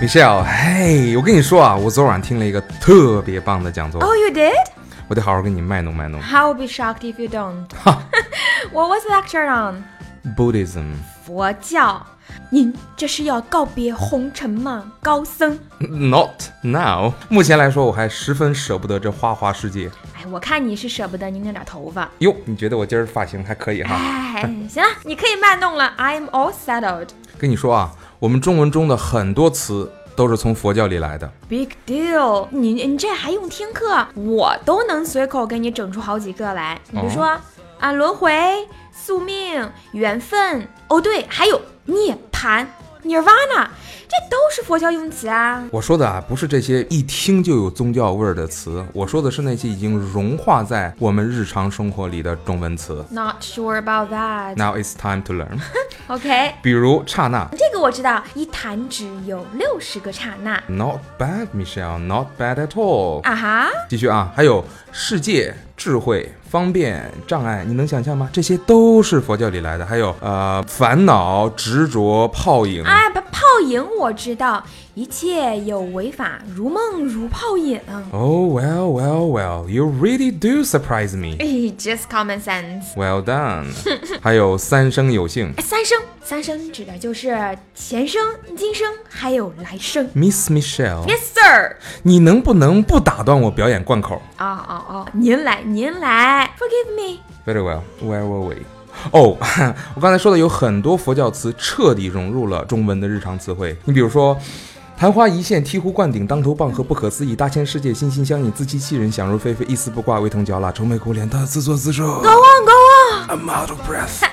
Michelle，嘿，我跟你说啊，我昨晚听了一个特别棒的讲座，Oh, you did? 我得好好跟你卖弄卖弄。I'll be shocked if you don't. What was the lecture on? Buddhism，佛教。您这是要告别红尘吗，高僧？Not now。目前来说，我还十分舍不得这花花世界。哎，我看你是舍不得你那点头发。哟，你觉得我今儿发型还可以哈？哎，行了，你可以卖弄了。I'm all settled. 跟你说啊，我们中文中的很多词都是从佛教里来的。Big deal！你你这还用听课？我都能随口给你整出好几个来。你比如说、啊，轮回、宿命、缘分，哦对，还有涅槃 （Nirvana），这都是佛教用词啊。我说的啊，不是这些一听就有宗教味儿的词，我说的是那些已经融化在我们日常生活里的中文词。Not sure about that. Now it's time to learn。OK，比如刹那这个我知道，一弹指有六十个刹那。，Not bad, Michelle, not bad at all。啊哈，继续啊，还有世界、智慧、方便、障碍，你能想象吗？这些都是佛教里来的。还有呃，烦恼、执着、泡影。啊，不，泡 影我知道，一切有为法，如梦如泡影。 Oh well, well, well, you really do surprise me. 哎，just common sense。 Well done。还有三生有幸哎，三生，三生指的就是前生、今生还有来生。 ，Miss Michelle， Yes, sir。你能不能不打断我表演贯口哦哦哦，您来，您来，Forgive me。 ？Very well. Where were we? 哦，我刚才说的有很多佛教词彻底融入了中文的日常词汇。你比如说，昙花一现、醍醐灌顶、当头棒喝、不可思议、大千世界、心心相印、自欺欺人、想入非非、一丝不挂、味同嚼蜡、愁眉苦脸、他自作自受。Go on, go on。I'm out of breath.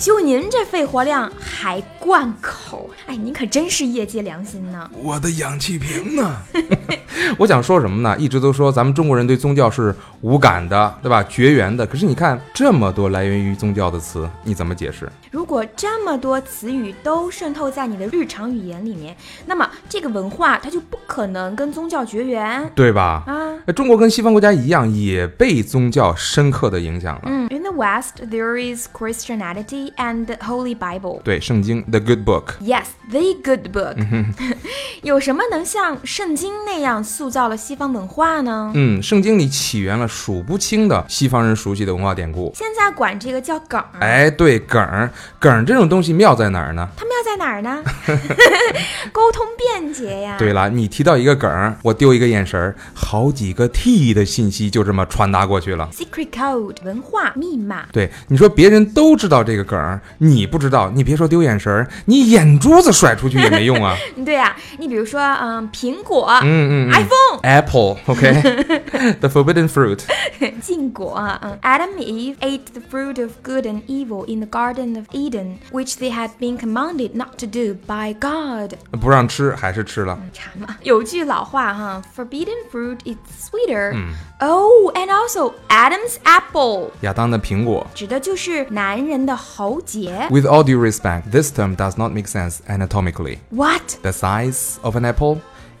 就您这肺活量还灌口，哎，您可真是业界良心呢。我的氧气瓶呢？我想说什么呢？一直都说咱们中国人对宗教是无感的，对吧？绝缘的。可是你看这么多来源于宗教的词，你怎么解释？如果这么多词语都渗透在你的日常语言里面，那么这个文化它就不可能跟宗教绝缘对吧？啊。那中国跟西方国家一样，也被宗教深刻的影响了。嗯，In the West there is Christianity and the Holy Bible. 对，圣经 The Good Book，Yes, the good book. 有什么能像圣经那样塑造了西方文化呢？嗯，圣经里起源了数不清的西方人熟悉的文化典故。现在管这个叫梗儿。哎，对，梗儿，梗儿这种东西妙在哪儿呢？它妙在哪儿呢？沟通便捷呀。对了，你提到一个梗儿，我丢一个眼神儿，好几个 T 的信息就这么传达过去了。Secret code 文化密码。对，你说别人都知道这个梗儿，你不知道，你别说丢眼神儿，你眼珠子甩出去也没用啊。对呀、你比如说，嗯，苹果、嗯嗯嗯 iPhone、Apple，OK，The forbidden fruit。禁果，嗯，Adam and Eve ate the fruit of good and evil in the Garden of Eden, which they had been commanded not to do by God。不让吃还是吃了。馋嘛，有句老话哈，Forbidden fruit is sweeter。Oh, and also Adam's apple 亚当的苹果。指的就是男人的喉结。 With all due respect, this term does not make sense anatomically. What？ The size of an apple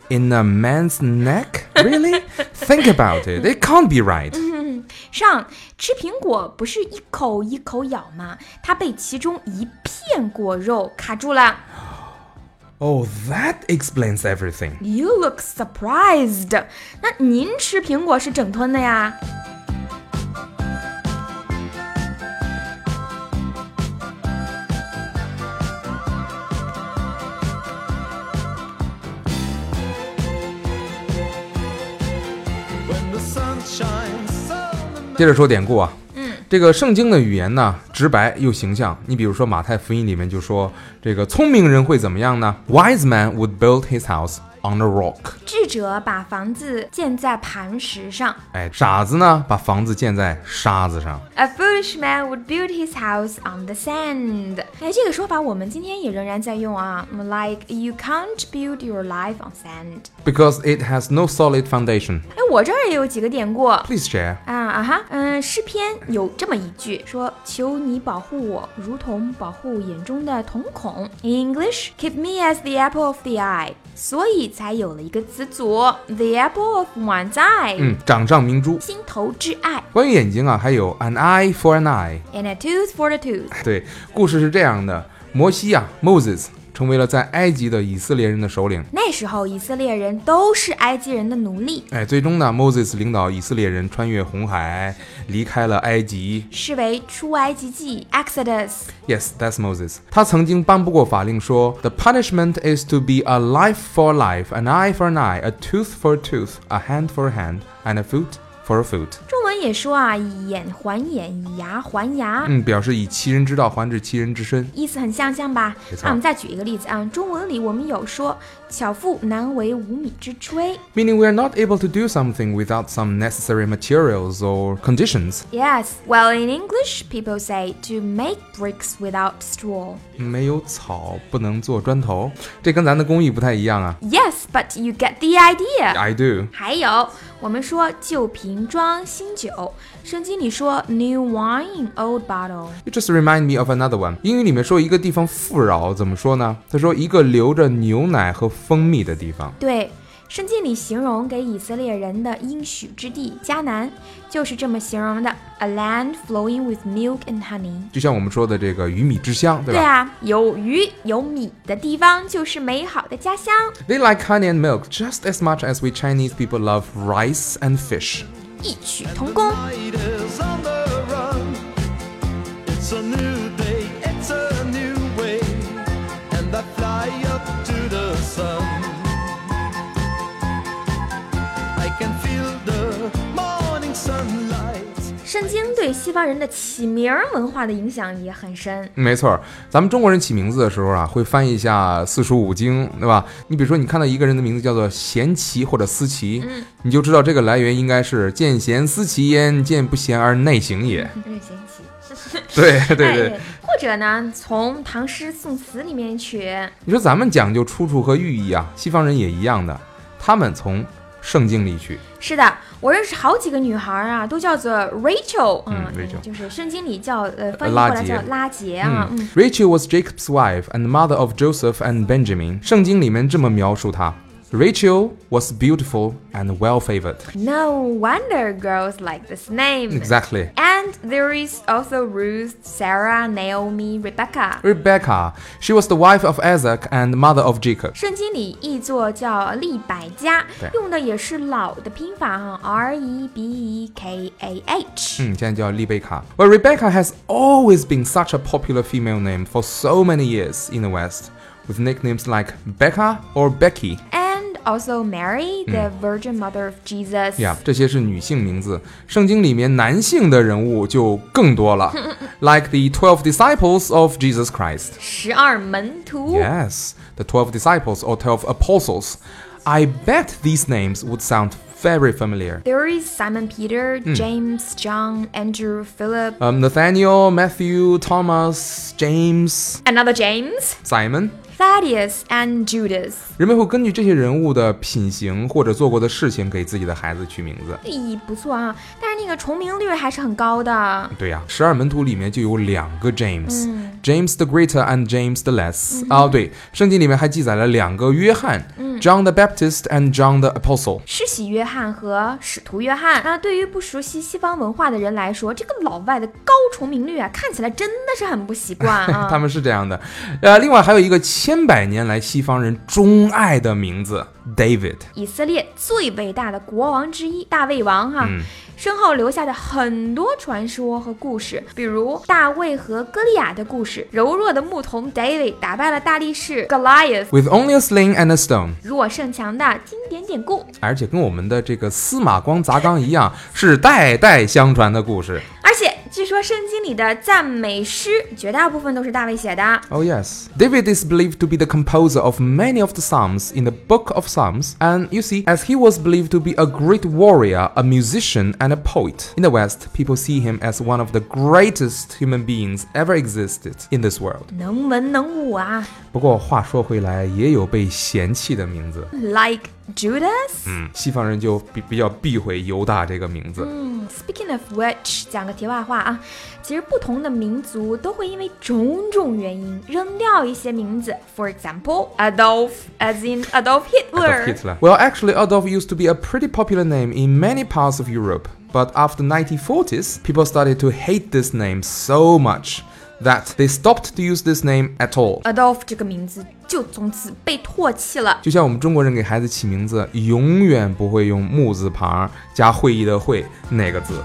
in a man's neck? Really? Think about it. It can't be right. 上吃苹果不是一口一口咬吗？它被其中一片果肉卡住了。 Oh, that explains everything. You look surprised。那您吃苹果是整吞的呀？ 接着说典故啊，嗯，这个圣经的语言呢，直白又形象。你比如说马太福音里面就说，这个聪明人会怎么样呢？Wise man would build his house on a rock。智者把房子建在磐石上。哎，傻子呢，把房子建在沙子上。 A foolish man would build his house on the sand。哎，这个说法我们今天也仍然在用啊，like you can't build your life on sand。 Because it has no solid foundation. 哎，我这儿也有几个典故。 Please share. 啊啊哈，嗯，诗篇有这么一句说：“求你保护我，如同保护眼中的瞳孔。” In English, keep me as the apple of the eye。 所以才有了一个词组，the apple of one's eye，、嗯，掌上明珠。心头之爱关于眼睛啊，还有 an eye for an eye。，and a tooth for the tooth。对，故事是这样的：摩西啊，Moses 成为了在埃及的以色列人的首领。那时候以色列人都是埃及人的奴隶，哎，最终呢，Moses 领导以色列人穿越红海，离开了埃及。视为出埃及记 （Exodus）。Yes, that's Moses. 他曾经颁布过法令说，The punishment is to be a life for life, an eye for an eye, a tooth for a tooth, a hand for a hand, and a foot for a foot. 中文也说啊，以眼还眼，以牙还牙。嗯，表示以其人之道还治其人之身。意思很相像吧？那我们再举一个例子啊，中文里我们有说“巧妇难为无米之炊 Meaning we are not able to do something without some necessary materials or conditions. ”。Yes, well in English, people say to make bricks without straw. 没有草不能做砖头，这跟咱的工艺不太一样啊。Yes, but you get the idea. I do. 还有，我们说旧瓶装新酒，圣经里说 new wine in old bottle。 You just remind me of another one. 英语里面说一个地方富饶怎么说呢？他说一个流着牛奶和蜂蜜的地方。对，圣经里形容给以色列人的应许之地迦南，就是这么形容的：a land flowing with milk and honey。就像我们说的这个鱼米之乡，对吧？对啊，有鱼有米的地方就是美好的家乡。 They like honey and milk just as much as we Chinese people love rice and fish. 异曲同工。It's a new day, it's a new way, and I fly up to the sun. 对西方人的起名儿文化的影响也很深。没错，咱们中国人起名字的时候啊，会翻译一下四书五经，对吧？你比如说，你看到一个人的名字叫做贤齐或者思齐，你就知道这个来源应该是见贤思齐焉，见不贤而内省也。对 对 对，哎，或者呢，从唐诗宋词里面取。你说咱们讲究出处和寓意啊，西方人也一样的，他们从圣经里去。是的，我认识好几个女孩儿啊，都叫做 Rachel，嗯，Rachel 就是圣经里叫呃翻译过来叫拉杰啊，嗯 Rachel was Jacob's wife and mother of Joseph and Benjamin。圣经里面这么描述她 ：Rachel was beautiful and well favored。 No wonder girls like this name. Exactly. And there is also Ruth, Sarah, Naomi, Rebecca. Rebecca, she was the wife of Isaac and mother of Jacob. 圣经里译作叫利百加对，用的也是老的拼法哈，R E B E K A H。嗯，现在叫丽贝卡。Well, Rebecca has always been such a popular female name for so many years in the West, with nicknames like Becca or Becky. And also Mary, the Virgin Mother of Jesus. Yeah，这些是女性名字。圣经里面男性的人物就更多了，like the twelve disciples of Jesus Christ. 十二门徒。 Yes, the 12 disciples or 12 apostles. I bet these names would sound very familiar. There is Simon Peter, James, John, Andrew, Philip, Um, Nathaniel, Matthew, Thomas, James, another James, Simon. Thaddeus, and Judas. 人们会根据这些人物的品行或者做过的事情给自己的孩子取名字。咦，不错啊，但是那个重名率还是很高的。对呀、十二门徒里面就有两个 James，James、the Greater and James the Less。啊，对，圣经里面还记载了两个约翰、j o h n the Baptist and John the Apostle。施洗约翰和使徒约翰那，对于不熟悉西方文化的人来说，这个老外的高重名率啊，看起来真的是很不习惯啊。他们是这样的，呃，另外还有一个千百年来西方人钟爱的名字 David。以色列最伟大的国王之一大卫王哈、身后留下的很多传说和故事，比如大卫和歌利亚的故事，柔弱的牧童 David 打败了大力士 Goliath，With only a sling and a stone，弱胜强的经典典故。而且跟我们的这个司马光砸缸一样，是代代相传的故事。而且据 说圣经里的赞美诗绝大部分都是大卫写的。 Oh, yes. David is believed to be the composer of many of the Psalms in the Book of Psalms, and you see, as he was believed to be a great warrior, a musician, and a poet, in the West, people see him as one of the greatest human beings ever existed in this world. 能文能武啊不过话说回来，也有被嫌弃的名字， ，like Judas。嗯，西方人就比比较避讳犹大这个名字。 Speaking of which，讲个题外话啊，其实不同的民族都会因为种种原因扔掉一些名字。For example, Adolf, as in Adolf Hitler. Adolf Hitler. Well, actually, Adolf used to be a pretty popular name in many parts of Europe. But after 1940s, people started to hate this name so much That they stopped to use this name at all. Adolf 这个名字就从此被唾弃了。就像我们中国人给孩子起名字，永远不会用木字旁加会议的会那个字。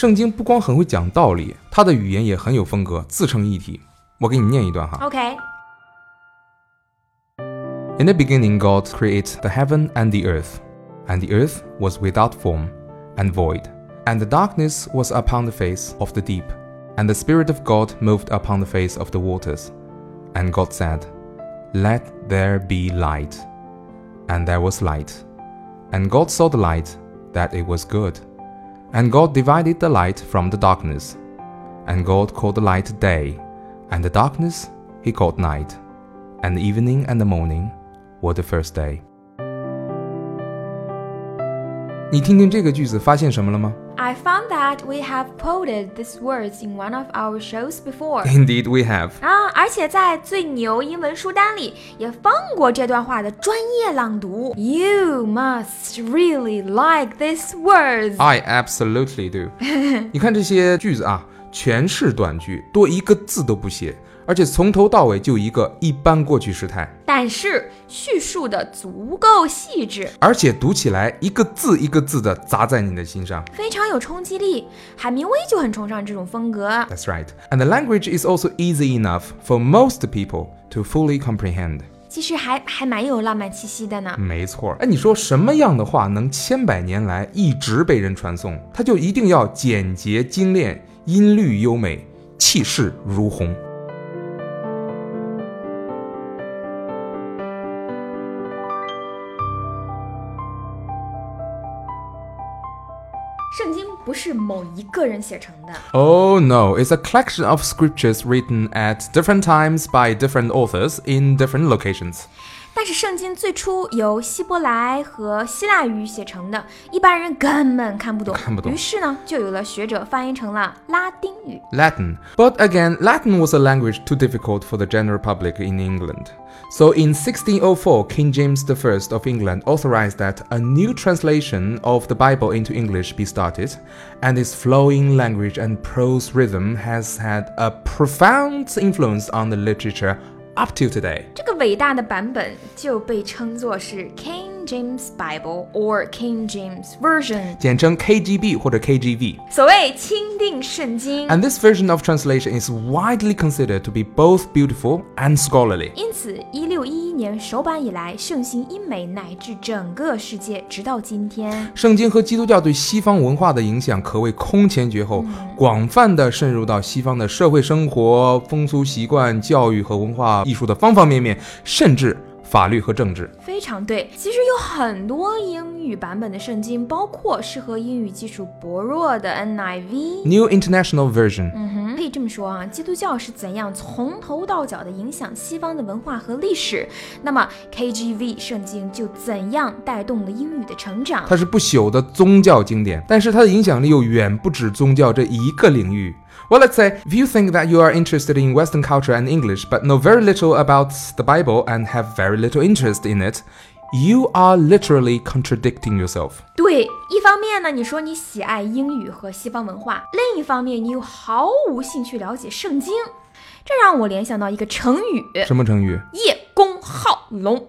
圣经不光很会讲道理，它的语言也很有风格，自成一体。我给你念一段哈。 OK， In the beginning, God created the heaven and the earth. And the earth was without form and void. And the darkness was upon the face of the deep. And the Spirit of God moved upon the face of the waters. And God said, Let there be light. And there was light. And God saw the light, that it was good. And God divided the light from the darkness. And God called the light day, and the darkness he called night. And the evening and the morning were the first day. 你听听这个句子，发现什么了吗 I found that we have quoted these words in one of our shows before. ？Indeed, we have. 啊，而且在最牛英文书单里也放过这段话的专业朗读。You must really like these words. I absolutely do. 你看这些句子啊，全是短句，多一个字都不写， 而且从头到尾就一个一般过去时态，但是叙述的足够细致，而且读起来一个字一个字的砸在你的心上。非常有冲击力。海明威就很崇尚这种风格。That's right. And the language is also easy enough for most people to fully comprehend. 其实还还蛮有浪漫气息的呢。没错，哎，你说什么样的话能千百年来一直被人传颂？它就一定要简洁精炼，音律优美，气势如虹。不是某一个人写成的， Oh no, it's a collection of scriptures written at different times by different authors in different locations. 但是圣经最初由希伯来和希腊语写成的，一般人根本看不懂。看不懂于是呢，就有了学者翻译成了拉丁语。 Latin. But again, Latin was a language too difficult for the general public in England. So in 1604, King James I of England authorized that a new translation of the Bible into English be started, and its flowing language and prose rhythm has had a profound influence on the literature up till today. 这个伟大的版本就被称作是 King James Bible or King James Version，简称 KGB 或者 KGV. 所谓钦定圣经。And this version of translation is widely considered to be both beautiful and scholarly. 因此，一六一一年首版以来，盛行英美乃至整个世界，直到今天。圣经和基督教对西方文化的影响可谓空前绝后，广泛的渗入到西方的社会生活、风俗习惯、教育和文化艺术的方方面面，甚至法律和政治。非常对，其实有很多英语版本的圣经，包括适合英语基础薄弱的 NIV。New International Version，、嗯哼，可以这么说啊，基督教是怎样从头到脚的影响西方的文化和历史，那么 KGV 圣经就怎样带动了英语的成长。它是不朽的宗教经典，但是它的影响力又远不止宗教这一个领域。Well, let's say if you think that you are interested in Western culture and English, but know very little about the Bible and have very little interest in it, you are literally contradicting yourself. 对，一方面呢，你说你喜爱英语和西方文化；另一方面，你又毫无兴趣了解圣经，这让我联想到一个成语什么成语？ “叶公好龙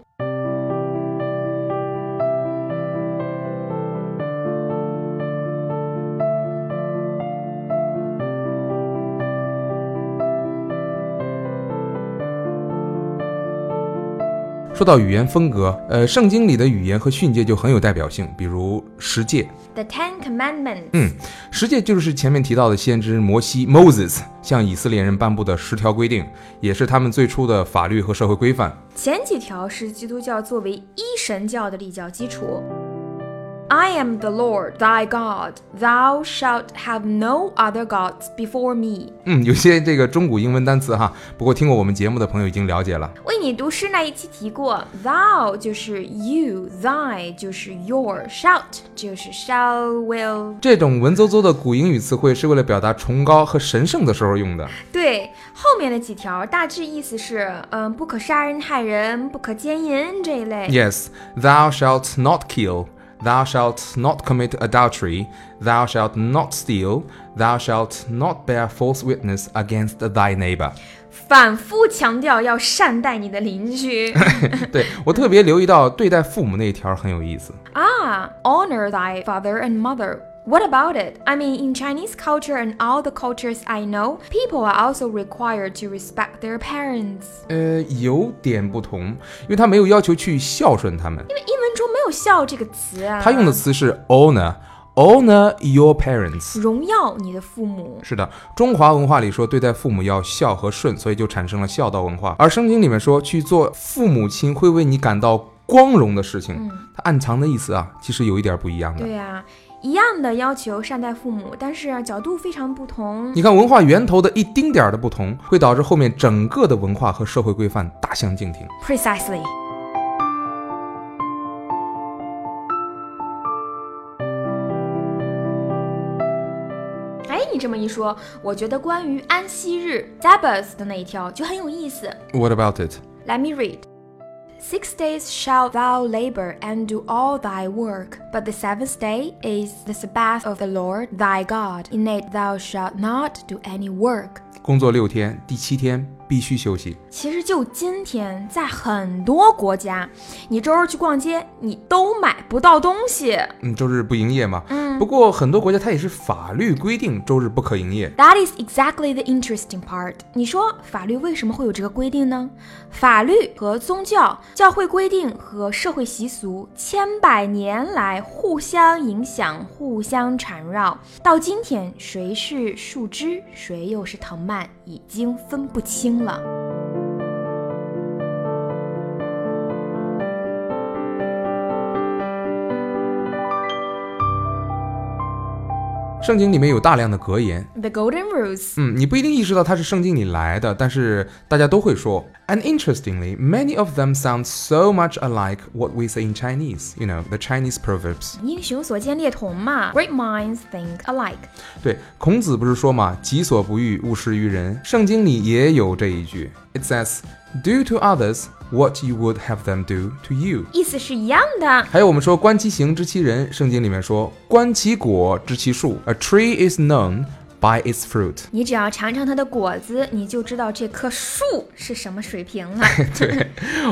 说到语言风格，呃，圣经里的语言和训诫就很有代表性，比如十诫。The Ten Commandments。嗯，十诫就是前面提到的先知摩西 Moses 向以色列人颁布的十条规定，也是他们最初的法律和社会规范。前几条是基督教作为一神教的立教基础。I am the Lord thy God. Thou shalt have no other gods before me. 嗯，有些这个中古英文单词哈，不过听过我们节目的朋友已经了解了。为你读诗那一期提过，thou 就是 you，thy 就是 your，shout 就是 shall will。这种文绉绉的古英语词汇是为了表达崇高和神圣的时候用的。对，后面的几条大致意思是，嗯，不可杀人害人，不可奸淫这一类。 Yes, thou shalt not kill. Thou shalt not commit adultery. Thou shalt not steal. Thou shalt not bear false witness against thy neighbor. 反复强调要善待你的邻居对我特别留意到对待父母那一条很有意思。啊，honor thy father and mother。What about it? I mean, in Chinese culture and all the cultures I know, people are also required to respect their parents. 呃，有点不同，因为他没有要求去孝顺他们，因为英文中没有 孝这个词啊，他用的词是 honor。Honor your parents。荣耀你的父母。是的，中华文化里说对待父母要孝和顺，所以就产生了孝道文化。而圣经里面说去做父母亲会为你感到光荣的事情，它暗藏的意思啊，其实有一点不一样的。对呀、一样的要求善待父母，但是角度非常不同。你看文化源头的一丁点儿的不同，会导致后面整个的文化和社会规范大相径庭。Precisely。你这么一说，我觉得关于安息日 Sabbath 的那一条就很有意思。 What about it？ Let me read. Six days shalt thou labor and do all thy work, but the seventh day is the Sabbath of the Lord thy God. In it thou shalt not do any work. 工作六天，第七天 必须休息。其实就今天，在很多国家，你周日去逛街，你都买不到东西。嗯，周日不营业嘛。嗯不过很多国家它也是法律规定周日不可营业。That is exactly the interesting part. 你说法律为什么会有这个规定呢？法律和宗教、教会规定和社会习俗千百年来互相影响、互相缠绕，到今天谁是树枝，谁又是藤蔓，已经分不清了。圣经里面有大量的格言，The Golden Rules. 嗯，你不一定意识到它是圣经里来的，但是大家都会说。And interestingly, many of them sound so much alike what we say in Chinese. You know, the Chinese proverbs. 英雄所见略同嘛，Great minds think alike。对，孔子不是说嘛，己所不欲，勿施于人。圣经里也有这一句，It says, "Do to others what you would have them do to you." 意思是一样的。还有我们说观其行知其人，圣经里面说观其果知其树，A tree is known by its fruit。你只要尝尝它的果子，你就知道这棵树是什么水平了。对，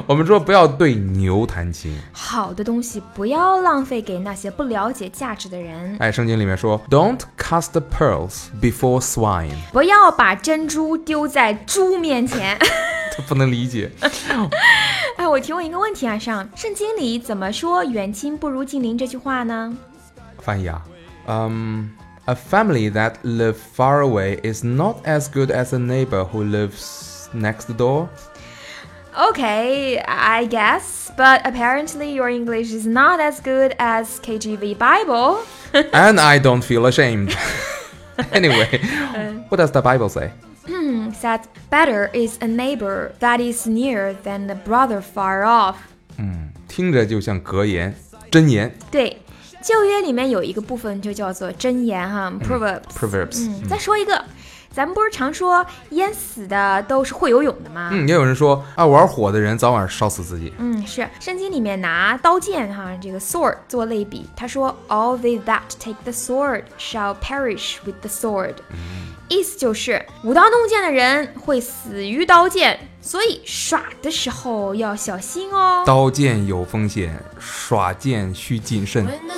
我们说不要对牛弹琴。好的东西不要浪费给那些不了解价值的人，哎，圣经里面说，Don't cast the pearls before swine，不要把珍珠丢在猪面前。他不能理解。哎，我提问一个问题啊，上圣经里怎么说“远亲不如近邻”这句话呢？翻译啊，嗯、a family that live far away is not as good as a neighbor who lives next door. Okay, I guess, but apparently your English is not as good as KGV Bible. and I don't feel ashamed. anyway, what does the Bible say? that better is a neighbor that is near than a brother far off. 听着就像格言、箴言。对， 旧约里面有一个部分就叫做箴言哈，proverbs。Proverbs，嗯，再说一个，咱们不是常说淹死的都是会游泳的吗？嗯，也有人说爱，玩火的人早晚烧死自己。嗯，是圣经里面拿刀剑哈，这个 sword 做类比，他说 All they that take the sword shall perish with the sword，、意思就是舞刀弄剑的人会死于刀剑，所以耍的时候要小心哦。刀剑有风险，耍剑需谨慎。When the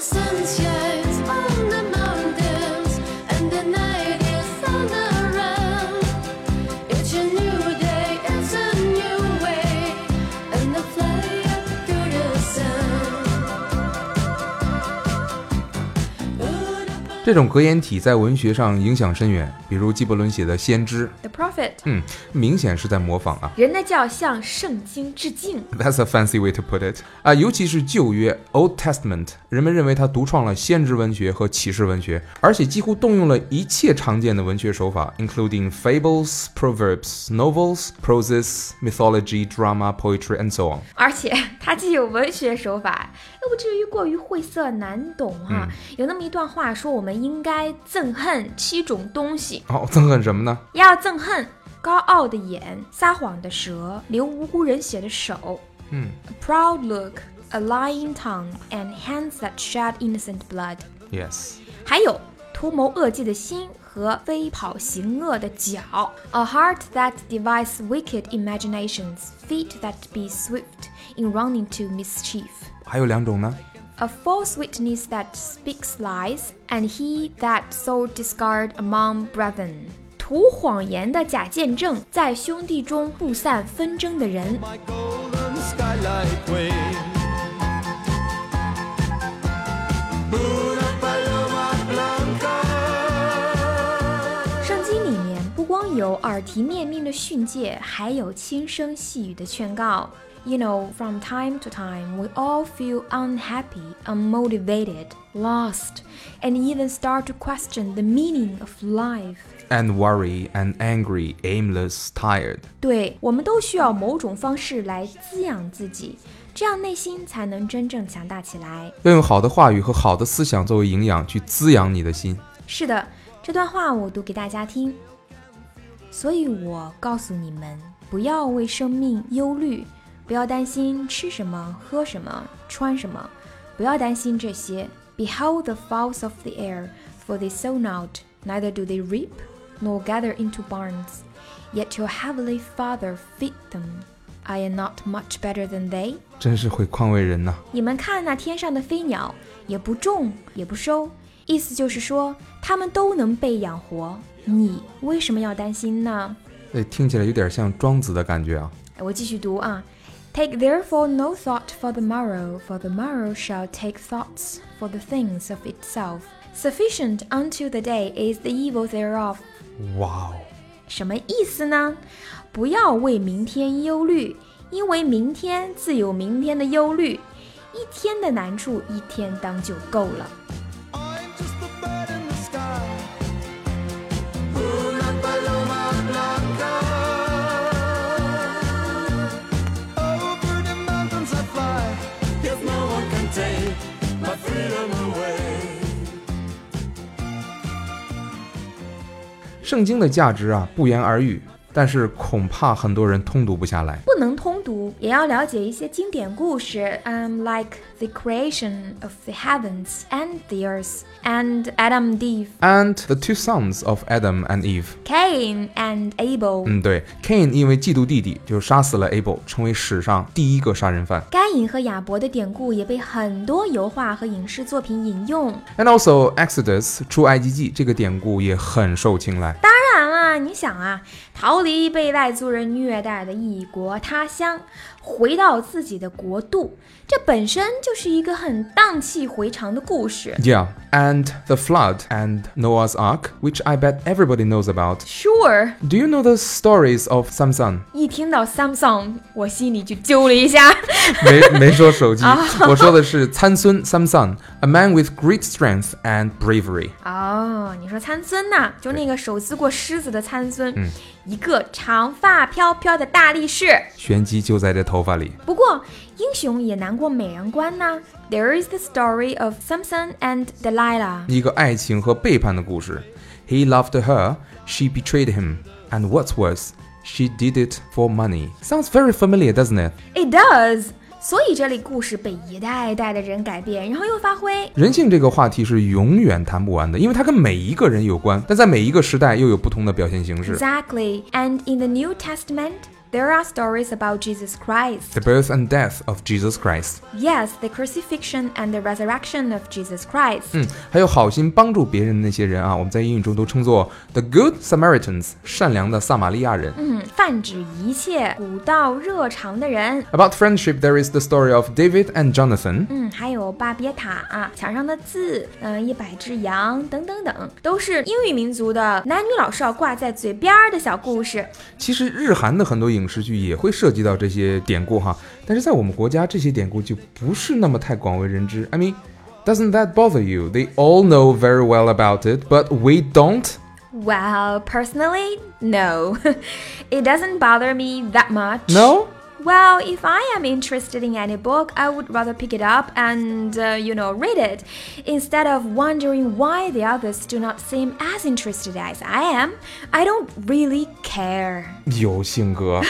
这种格言体在文学上影响深远，比如纪伯伦写的《先知》，The Prophet，嗯，明显是在模仿啊。人呢叫向圣经致敬。That's a fancy way to put it 啊、尤其是旧约 Old Testament，人们认为他独创了先知文学和启示文学，而且几乎动用了一切常见的文学手法，including fables, proverbs, novels, proses, mythology, drama, poetry, and so on。而且它既有文学手法，又不至于过于晦涩难懂哈、有那么一段话说，我们应该憎恨七种东西，哦，憎恨什么呢？要憎恨高傲的眼、撒谎的舌、流无辜人血的手嗯，a proud look, a lying tongue, and hands that shed innocent blood。 ，yes。还有图谋恶计的心和飞跑行恶的脚，a heart that devises wicked imaginations, feet that be swift in running to mischief. 还有两种呢？ A false witness that speaks lies, and he that sow discard among brethren. 图谎言的假见证，在兄弟中布散纷争的人。 my golden skylight way. Una paloma blanca. 圣经里面不光有耳提面命的训诫，还有轻声细语的劝告。 You know, from time to time, we all feel unhappy, unmotivated, lost, and even start to question the meaning of life. And worry and angry, aimless, tired。对，我们都需要某种方式来滋养自己，这样内心才能真正强大起来。要用好的话语和好的思想作为营养，去滋养你的心。是的，这段话我读给大家听。所以我告诉你们，不要为生命忧虑，不要担心吃什么、喝什么、穿什么，不要担心这些。Behold the fowls of the air, for they sow not, neither do they reap, nor gather into barns, yet your heavenly Father feed them. I am not much better than they. 真是会宽慰人呐、你们看那天上的飞鸟，也不种，也不收，意思就是说，它们都能被养活。你为什么要担心呢？哎，听起来有点像庄子的感觉啊。我继续读啊。Take therefore no thought for the morrow, for the morrow shall take thoughts for the things of itself. Sufficient unto the day is the evil thereof. 哇哦，什么意思呢？不要为明天忧虑，因为明天自有明天的忧虑。一天的难处，一天当就够了。 圣经的价值啊，不言而喻，但是恐怕很多人通读不下来。不能通读，也要了解一些经典故事。Um, like the creation of the heavens and the earth, and Adam and Eve, And the two sons of Adam and Eve， Cain and Abel。嗯，对，Cain 因为嫉妒弟弟，就杀死了 Abel，成为史上第一个杀人犯。该隐和亚伯的典故也被很多油画和影视作品引用。And also Exodus 出埃及记这个典故也很受青睐。当然啦，你想啊，逃离被外族人虐待的异国他乡，回到自己的国度，这本身就是一个很荡气回肠的故事。 Yeah, and the flood and Noah's Ark, which I bet everybody knows about. Sure， Do you know the stories of Samson? 一听到 Samsung，我心里就揪了一下。没没说手机，我说的是参孙 Samson, a man with great strength and bravery. 哦，你说参孙呐，就那个手撕过狮子的参孙，嗯 一个长发飘飘的大力士。玄机就在这头发里。不过英雄也难过美人关呐。There is the story of Samson and Delilah。一个爱情和背叛的故事。He loved her, she betrayed him, and what's worse, she did it for money. Sounds very familiar, doesn't it? It does。 所以这类故事被一代一代的人改变，然后又发挥。人性这个话题是永远谈不完的，因为它跟每一个人有关，但在每一个时代又有不同的表现形式。Exactly. And in the New Testament, There are stories about Jesus Christ. The birth and death of Jesus Christ。Yes, the crucifixion and the resurrection of Jesus Christ. 嗯，还有好心帮助别人的那些人啊，我们在英语中都称作 the good Samaritans，善良的撒玛利亚人。嗯，泛指一切古道热肠的人。About friendship, there is the story of David and Jonathan. 嗯，还有巴别塔啊，墙上的字，嗯、一百只羊等等等，都是英语民族的男女老少挂在嘴边儿的小故事。其实日韩的很多影视剧也会涉及到这些典故哈，但是在我们国家这些典故就不是那么太广为人知。I mean, doesn't that bother you? They all know very well about it, but we don't. Well, personally, no. it doesn't bother me that much. No? Well, if I am interested in any book, I would rather pick it up and, uh, you know, read it instead of wondering why the others do not seem as interested as I am. I don't really care. 有性格。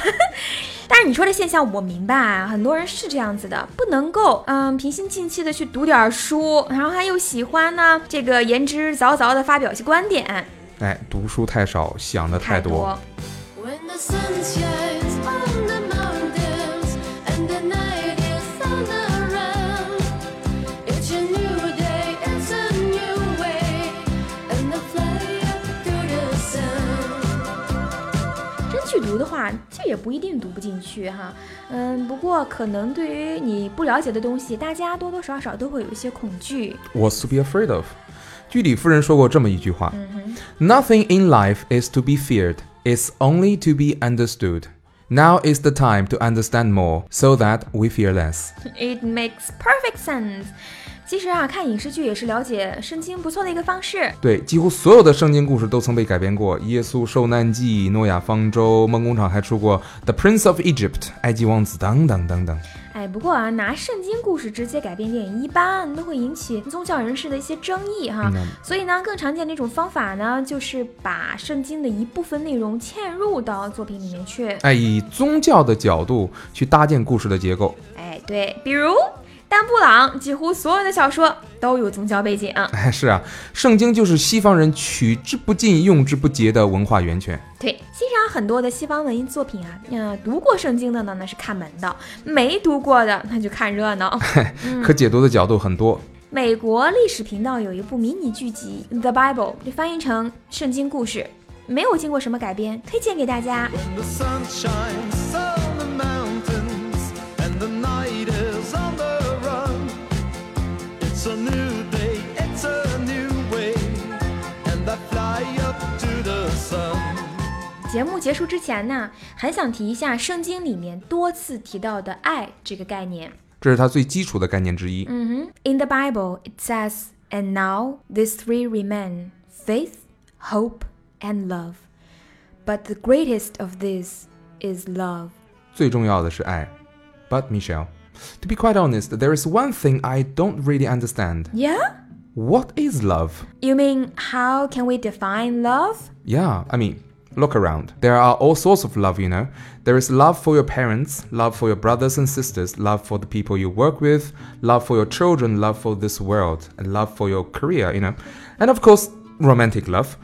但是你说这现象我明白啊，很多人是这样子的，不能够嗯平心静气的去读点书，然后他又喜欢呢这个言之凿凿的发表一些观点，哎，读书太少，想的太太多。 读的话，其实也不一定读不进去哈。嗯，不过可能对于你不了解的东西，大家多多少少都会有一些恐惧。 What's to be afraid of？居里夫人说过这么一句话、n o t h i n g in life is to be feared. It's only to be understood. Now is the time to understand more, so that we fear less. It makes perfect sense。 其实啊，看影视剧也是了解圣经不错的一个方式。对，几乎所有的圣经故事都曾被改编过，《耶稣受难记》、诺亚方舟、梦工厂还出过《The Prince of Egypt》、埃及王子等等等等。哎，不过啊，拿圣经故事直接改编电影，一般都会引起宗教人士的一些争议哈。嗯所以呢，更常见的一种方法呢，就是把圣经的一部分内容嵌入到作品里面去。哎，以宗教的角度去搭建故事的结构。哎，对，比如丹布朗，几乎所有的小说都有宗教背景。哎，是啊，圣经就是西方人取之不尽、用之不竭的文化源泉。对，欣赏很多的西方文艺作品啊，嗯、读过圣经的呢，那是看门道；没读过的，那就看热闹。可解读的角度很多。美国历史频道有一部迷你剧集《The Bible》，就翻译成《圣经故事》，没有经过什么改编，推荐给大家。节目结束之前呢，很想提一下圣经里面多次提到的爱这个概念。这是它最基础的概念之一。嗯哼，In the Bible it says, "And now these three remain: faith, hope, and love. But the greatest of these is love." 最重要的是爱。But Michelle, to be quite honest, there is one thing I don't really understand. Yeah? What is love? You mean how can we define love? Yeah, I mean, look around. There are all sorts of love, you know. There is love for your parents, love for your brothers and sisters, love for the people you work with, love for your children, love for this world, and love for your career, you know. And of course, romantic love.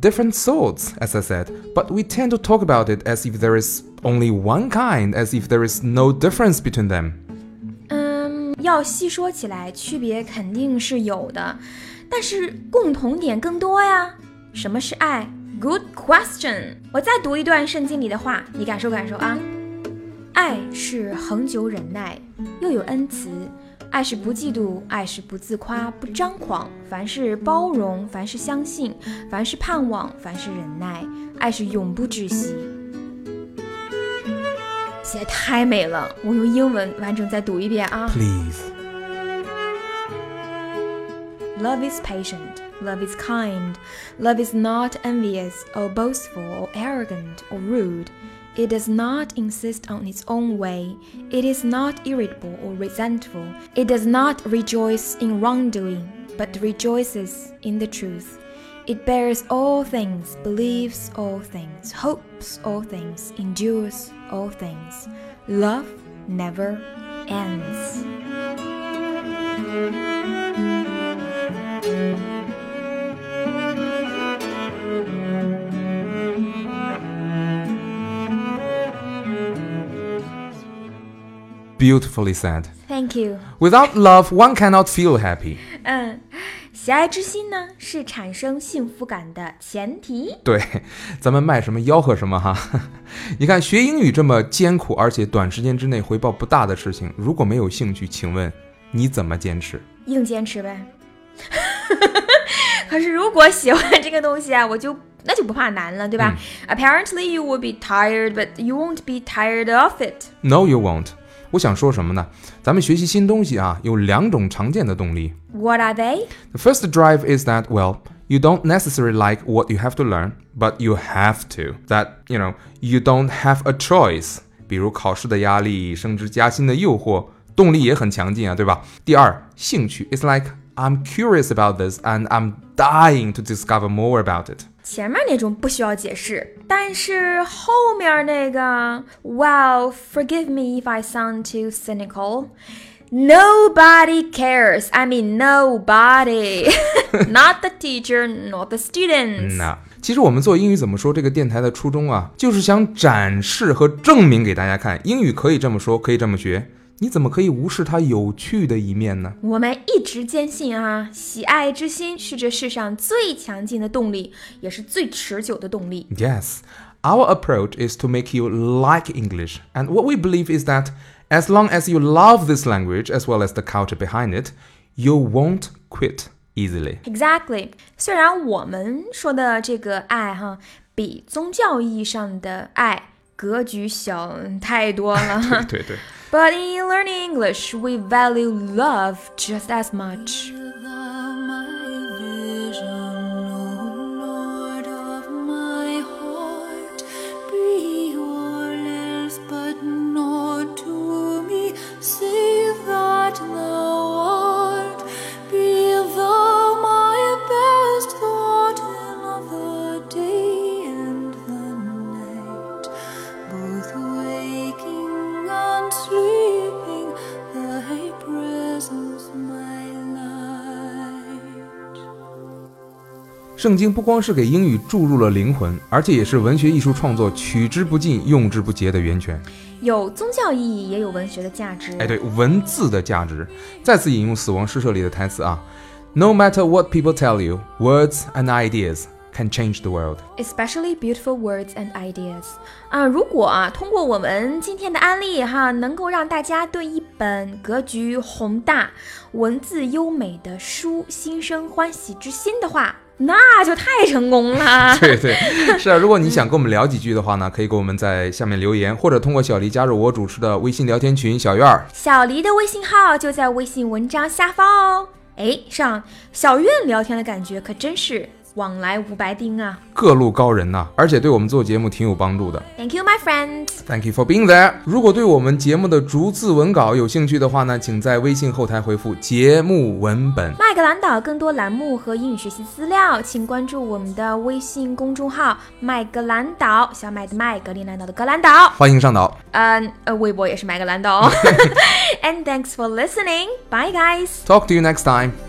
Different sorts, as I said, but we tend to talk about it as if there is only one kind, as if there is no difference between them. 嗯，要细说起来，区别肯定是有的，但是共同点更多呀。什么是爱 ？Good question。我再读一段圣经里的话，你感受感受啊。爱是恒久忍耐，又有恩慈；爱是不嫉妒，爱是不自夸，不张狂。凡事包容，凡事相信，凡事盼望，凡事忍耐，爱是永不窒息。写得太美了，我用英文完整再读一遍啊。Please. Love is patient. Love is kind. Love is not envious or boastful or arrogant or rude. It does not insist on its own way. It is not irritable or resentful. It does not rejoice in wrongdoing, but rejoices in the truth. It bears all things, believes all things, hopes all things, endures all things. Love never ends. Beautifully said. Thank you。Without love, one cannot feel happy. 嗯，喜爱之心呢是产生幸福感的前提。对，咱们卖什么吆喝什么哈。你看，学英语这么艰苦，而且短时间之内回报不大的事情，如果没有兴趣，请问你怎么坚持？硬坚持呗。可是如果喜欢这个东西啊，我就那就不怕难了，对吧、a p p a r e n t l y you will be tired, but you won't be tired of it. No, you won't. 我想说什么呢？咱们学习新东西啊，有两种常见的动力。 What are they? The first drive is that, well, you don't necessarily like what you have to learn, but you have to. That, you know, you don't have a choice. 比如考试的压力、升职加薪的诱惑，动力也很强劲啊，对吧？第二，兴趣，It's like I'm curious about this and I'm dying to discover more about it. 前面那种不需要解释，但是后面那个，Well, forgive me if I sound too cynical. Nobody cares. I mean, nobody. Not the teacher, not the students. 那其实我们做英语怎么说这个电台的初衷啊，就是想展示和证明给大家看，英语可以这么说，可以这么学。你怎么可以无视它有趣的一面呢？我们一直坚信啊，喜爱之心是这世上最强劲的动力，也是最持久的动力。 Yes, our approach is to make you like English. And what we believe is that as long as you love this language as well as the culture behind it, you won't quit easily. Exactly。虽然我们说的这个爱哈，比宗教意义上的爱 格局小太多了。对对。 But in learning English, we value love just as much. 圣经不光是给英语注入了灵魂，而且也是文学艺术创作取之不尽、用之不竭的源泉。有宗教意义，也有文学的价值。哎，对，文字的价值。再次引用《死亡诗社》里的台词啊：“No matter what people tell you, words and ideas can change the world.” especially beautiful words and ideas 啊，如果啊通过我们今天的案例哈，能够让大家对一本格局宏大、文字优美的书心生欢喜之心的话，那就太成功了。对对，是啊。如果你想跟我们聊几句的话呢，可以给我们在下面留言，或者通过小黎加入我主持的微信聊天群小院儿。小黎的微信号就在微信文章下方哦。哎，上小院聊天的感觉可真是往来无白丁啊各路高人呐、而且对我们做节目挺有帮助的。！Thank you, my friends。Thank you for being there。如果对我们节目的逐字文稿有兴趣的话呢，请在微信后台回复“节目文本麦格兰岛更多栏目和英语学习资料，请关注我们的微信公众号“麦格兰岛”，小麦的麦，格陵兰岛的格兰岛”。。欢迎上岛。嗯，呃，微博也是麦格兰岛。And thanks for listening. Bye, guys. Talk to you next time.